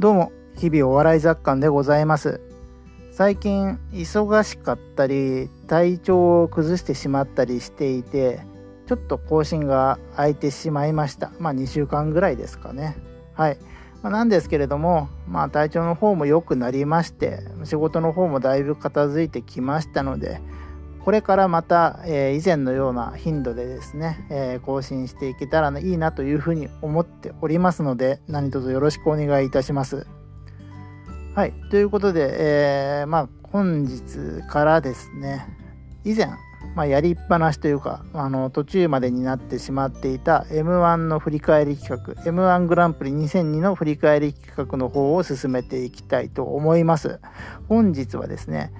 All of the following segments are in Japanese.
どうも、日々お笑い雑感でございます。最近、忙しかったり、体調を崩してしまったりしていて、ちょっと更新が空いてしまいました。まあ2週間ぐらいですかね。はい。まあ、なんですけれども、まあ体調の方も良くなりまして、仕事の方もだいぶ片付いてきましたので、これからまた、えー、以前のような頻度でですね、え、更新していけたらいいなというふうに思っておりますので、何卒よろしくお願いいたします。はい。ということで、えー、まあ、本日からですね、以前、まあ、やりっぱなしというか、あの、途中までになってしまっていた M1 の振り返り企画、M1 グランプリ2002の振り返り企画の方を進めていきたいと思います。本日はですね、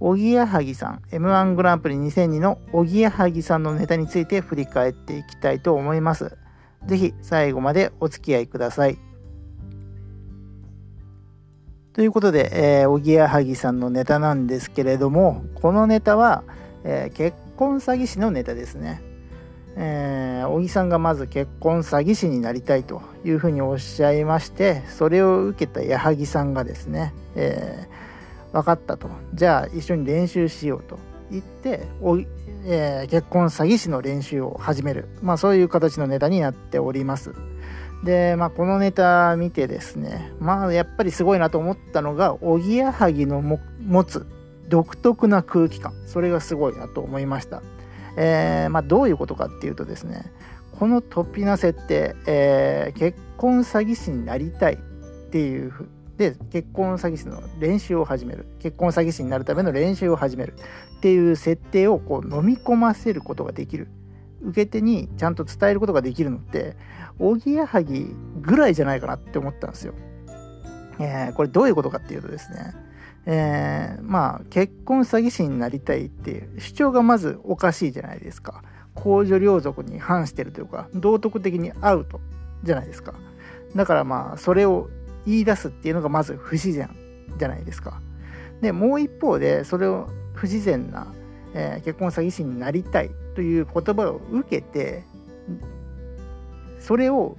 おぎやはぎさん、M1 グランプリ2002のおぎやはぎさんのネタについて振り返っていきたいと思います。ぜひ最後までお付き合いください。ということで、えー、おぎやはぎさんのネタなんですけれども、このネタは、えー、結婚詐欺師のネタですね。えー、小木さんがまず結婚詐欺師になりたいというふうにおっしゃいまして、それを受けた矢作さんがですね、えー分かったと。じゃあ一緒に練習しようと言って、おえー、結婚詐欺師の練習を始める。まあそういう形のネタになっております。で、まあこのネタ見てですね、まあやっぱりすごいなと思ったのが、おぎやはぎの持つ独特な空気感。それがすごいなと思いました。えー、まあどういうことかっていうとですね、この突飛な設定、えー、結婚詐欺師になりたいっていうで結婚詐欺師の練習を始める結婚詐欺師になるための練習を始めるっていう設定をこう飲み込ませることができる受け手にちゃんと伝えることができるのっておぎやはぎぐらいじゃないかなって思ったんですよ。えー、これどういうことかっていうとですね、えー、まあ結婚詐欺師になりたいっていう主張がまずおかしいじゃないですか。公序良俗に反してるというか道徳的にアウトじゃないですか。だからまあそれを言い出すっていうのがまず不自然じゃないですか。でもう一方でそれを不自然な、えー、結婚詐欺師になりたいという言葉を受けてそれを、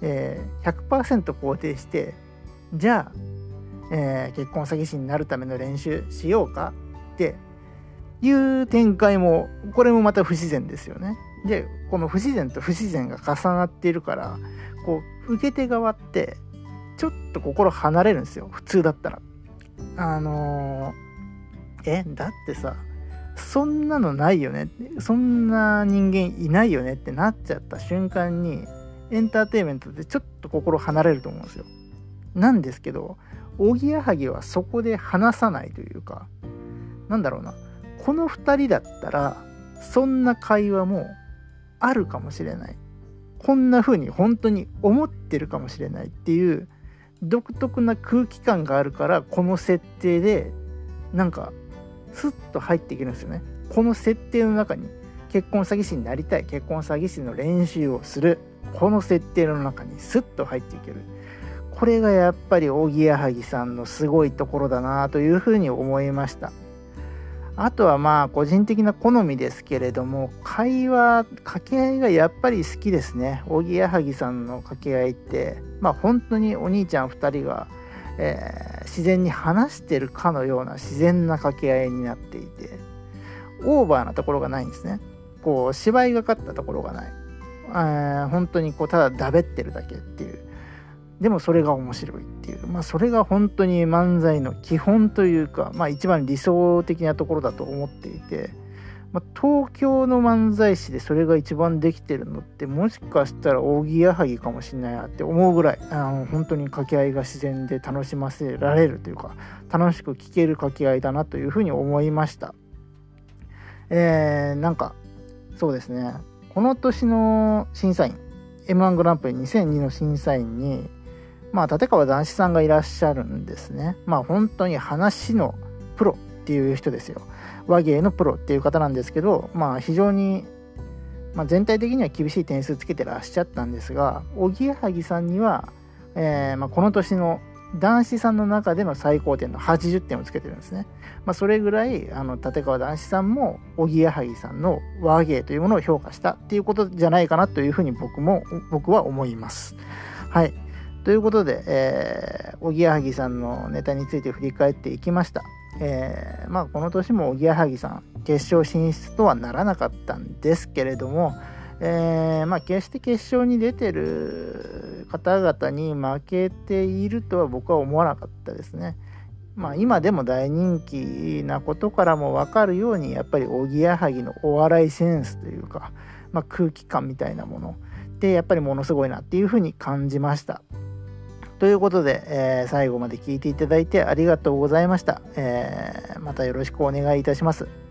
えー、100%肯定してじゃあ、えー、結婚詐欺師になるための練習しようかっていう展開もこれもまた不自然ですよね。でこの不自然と不自然が重なっているからこう受け手側ってちょっと心離れるんですよ。普通だったら。あのー、えだってさそんなのないよね。そんな人間いないよね。ってなっちゃった瞬間にエンターテインメントでちょっと心離れると思うんですよ。なんですけどおぎやはぎはそこで話さないというかなんだろうな。この2人だったらそんな会話もあるかもしれない。こんな風に本当に思ってるかもしれないっていう独特な空気感があるからこの設定でなんかスッと入っていけるんですよね。この設定の中に結婚詐欺師になりたい結婚詐欺師の練習をするこの設定の中にスッと入っていける。これがやっぱりおぎやはぎさんのすごいところだなというふうに思いました。あとはまあ個人的な好みですけれども会話掛け合いがやっぱり好きですね。おぎやはぎさんの掛け合いってまあ本当にお兄ちゃん2人が、えー、自然に話してるかのような自然な掛け合いになっていてオーバーなところがないんですね。こう芝居がかったところがない、えー、本当にこうただだべってるだけっていう。でもそれが面白いっていう、まあ、それが本当に漫才の基本というか、まあ、一番理想的なところだと思っていて、まあ、東京の漫才師でそれが一番できてるのってもしかしたら扇やはぎかもしれないなって思うぐらいあの本当に掛け合いが自然で楽しませられるというか楽しく聴ける掛け合いだなというふうに思いました。えー、なんかそうですね。この年の審査員 m 1グランプリ2002の審査員にまあ、立川談志さんがいらっしゃるんですね。まあ、本当に話のプロっていう人ですよ。和芸のプロっていう方なんですけど、まあ、非常に、まあ、全体的には厳しい点数つけてらっしゃったんですが、おぎやはぎさんには、えー、まあ、この年の男子さんの中での最高点の80点をつけてるんですね。まあ、それぐらい、あの、立川談志さんも、おぎやはぎさんの和芸というものを評価したっていうことじゃないかなというふうに僕も、僕は思います。はい。ということで、えー、おぎやはぎさんのネタについて振り返っていきました。えー、まあこの年もおぎやはぎさん決勝進出とはならなかったんですけれども、えー、まあ決して決勝に出てる方々に負けているとは僕は思わなかったですね。まあ今でも大人気なことからも分かるようにやっぱりおぎやはぎのお笑いセンスというか、まあ、空気感みたいなものってやっぱりものすごいなっていうふうに感じました。ということで、えー、最後まで聞いていただいてありがとうございました。えー、またよろしくお願いいたします。